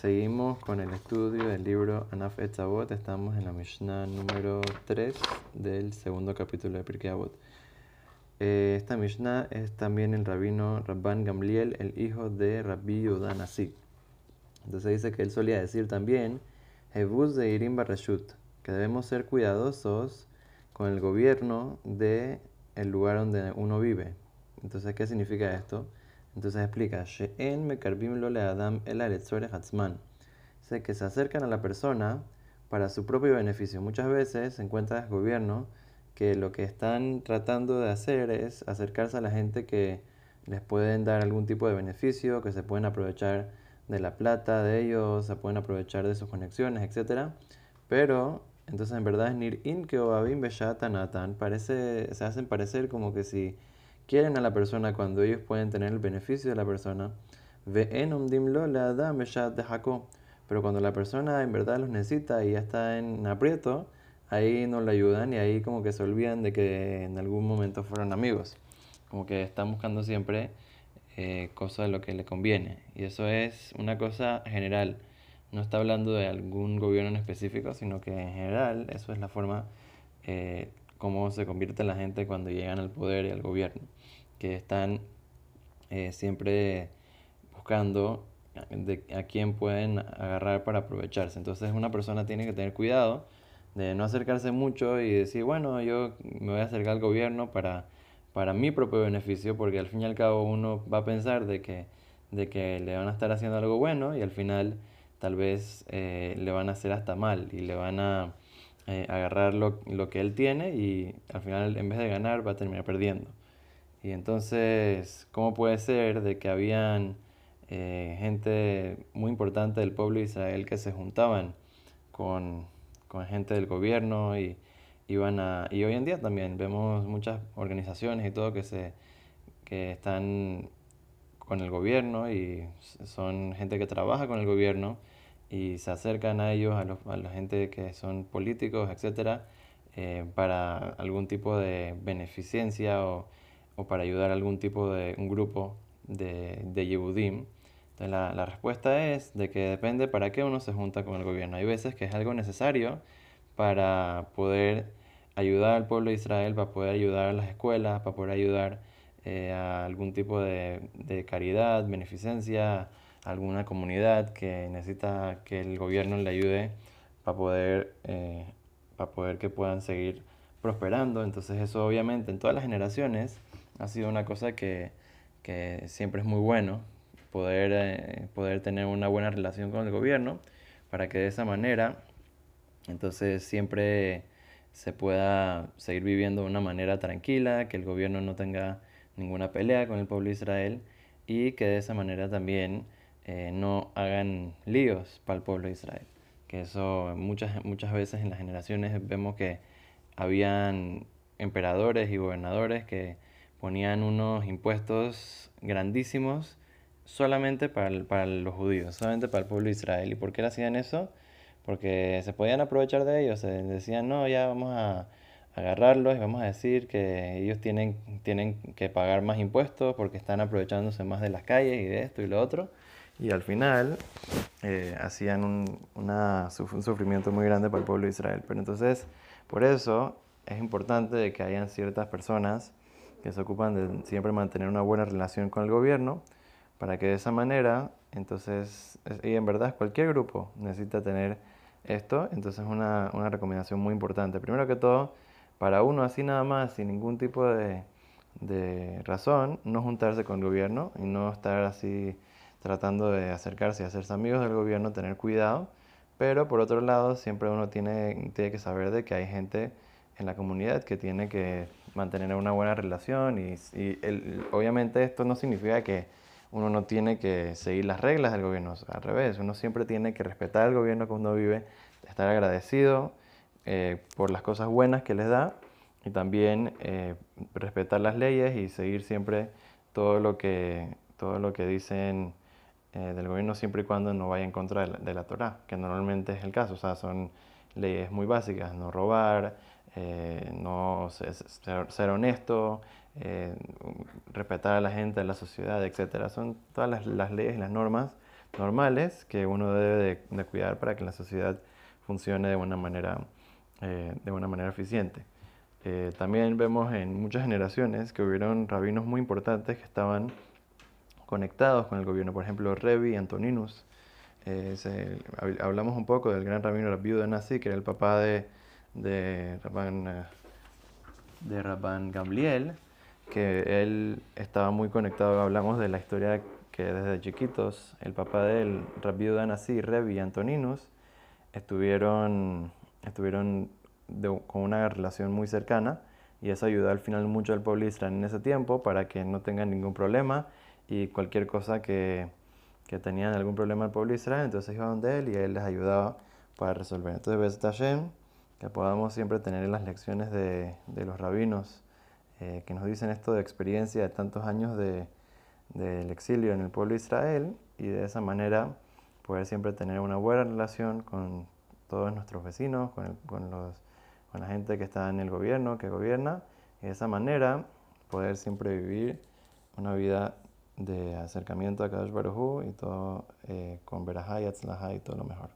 Seguimos con el estudio del libro Anaf Etzavot. Estamos en la Mishnah número 3 del segundo capítulo de Pirkei Avot. Eh, esta Mishnah es también el rabino Rabban Gamliel, el hijo de Rabbi Yudan Nasi. Entonces dice que él solía decir también, Jebus de Irim Barashut, que debemos ser cuidadosos con el gobierno del el lugar donde uno vive. Entonces, ¿qué significa esto? Entonces explica, She'en mekarbim lo le adam el hatzman. Dice que se acercan a la persona para su propio beneficio. Muchas veces se encuentra el gobierno que lo que están tratando de hacer es acercarse a la gente que les pueden dar algún tipo de beneficio, que se pueden aprovechar de la plata de ellos, se pueden aprovechar de sus conexiones, etc. Pero, entonces en verdad es nir in que obabim beshatanatan, se hacen parecer como que si quieren a la persona cuando ellos pueden tener el beneficio de la persona. Pero cuando la persona en verdad los necesita y ya está en aprieto, ahí no le ayudan y ahí como que se olvidan de que en algún momento fueron amigos. Como que están buscando siempre eh, cosas de lo que le conviene. Y eso es una cosa general. No está hablando de algún gobierno en específico, sino que en general eso es la forma eh, como se convierte la gente cuando llegan al poder y al gobierno que están eh, siempre buscando de a quién pueden agarrar para aprovecharse. Entonces una persona tiene que tener cuidado de no acercarse mucho y decir, bueno, yo me voy a acercar al gobierno para, para mi propio beneficio, porque al fin y al cabo uno va a pensar de que, de que le van a estar haciendo algo bueno y al final tal vez eh, le van a hacer hasta mal y le van a eh, agarrar lo, que él tiene y al final en vez de ganar va a terminar perdiendo. Y entonces, ¿cómo puede ser de que habían eh, gente muy importante del pueblo de Israel que se juntaban con, con, gente del gobierno y iban a... Y hoy en día también vemos muchas organizaciones y todo que, se, que están con el gobierno y son gente que trabaja con el gobierno y se acercan a ellos, a, los, a la gente que son políticos, etcétera, eh, para algún tipo de beneficencia o o para ayudar a algún tipo de un grupo de, de Yehudim. Entonces la, la, respuesta es de que depende para qué uno se junta con el gobierno. Hay veces que es algo necesario para poder ayudar al pueblo de Israel, para poder ayudar a las escuelas, para poder ayudar eh, a algún tipo de, de, caridad, beneficencia, alguna comunidad que necesita que el gobierno le ayude para poder, eh, para poder que puedan seguir prosperando. Entonces eso obviamente en todas las generaciones ha sido una cosa que, que siempre es muy bueno poder, eh, poder tener una buena relación con el gobierno para que de esa manera entonces siempre se pueda seguir viviendo de una manera tranquila, que el gobierno no tenga ninguna pelea con el pueblo de Israel y que de esa manera también eh, no hagan líos para el pueblo de Israel. Que eso muchas, muchas veces en las generaciones vemos que habían emperadores y gobernadores que ponían unos impuestos grandísimos solamente para, para, los judíos, solamente para el pueblo de Israel. ¿Y por qué hacían eso? Porque se podían aprovechar de ellos. Decían, no, ya vamos a agarrarlos y vamos a decir que ellos tienen, tienen que pagar más impuestos porque están aprovechándose más de las calles y de esto y lo otro. Y al final eh, hacían un, un sufrimiento muy grande para el pueblo de Israel. Pero entonces, por eso es importante que hayan ciertas personas que se ocupan de siempre mantener una buena relación con el gobierno, para que de esa manera, entonces, y en verdad cualquier grupo necesita tener esto, entonces es una, una recomendación muy importante. Primero que todo, para uno así nada más, sin ningún tipo de, de razón, no juntarse con el gobierno y no estar así tratando de acercarse y hacerse amigos del gobierno, tener cuidado, pero por otro lado siempre uno tiene, tiene que saber de que hay gente en la comunidad que tiene que mantener una buena relación y, el, obviamente esto no significa que uno no tiene que seguir las reglas del gobierno, al revés, uno siempre tiene que respetar al gobierno que uno vive, estar agradecido eh, por las cosas buenas que les da y también eh, respetar las leyes y seguir siempre todo lo que, todo lo que dicen eh, del gobierno siempre y cuando no vaya en contra de la, de la Torah, que normalmente es el caso, o sea, son leyes muy básicas, no robar, eh, no ser, honesto, eh, respetar a la gente, a la sociedad, etc. Son todas las, leyes y las normas normales que uno debe de, cuidar para que la sociedad funcione de una manera, de una manera eficiente. También vemos en muchas generaciones que hubieron rabinos muy importantes que estaban conectados con el gobierno, por ejemplo, Revi Antoninus. hablamos un poco del gran rabino Rabbi Nasi, que era el papá de, de Rabban, de Rabban Gamliel, que él estaba muy conectado, hablamos de la historia que desde chiquitos el papá de él, Rabbi Nasi, Revi Antoninus, estuvieron, estuvieron con una relación muy cercana y eso ayudó al final mucho al pueblo israelí en ese tiempo para que no tengan ningún problema y cualquier cosa que, que tenían algún problema el pueblo Israel, entonces iban de él y él les ayudaba para resolver. Entonces, Hashem, que podamos siempre tener las lecciones de, de los rabinos eh, que nos dicen esto de experiencia de tantos años del de, exilio en el pueblo de Israel y de esa manera poder siempre tener una buena relación con todos nuestros vecinos, con, con, los, con la gente que está en el gobierno, que gobierna, y de esa manera poder siempre vivir una vida de acercamiento a Kadosh Baruj y todo eh, con Berajá y y todo lo mejor.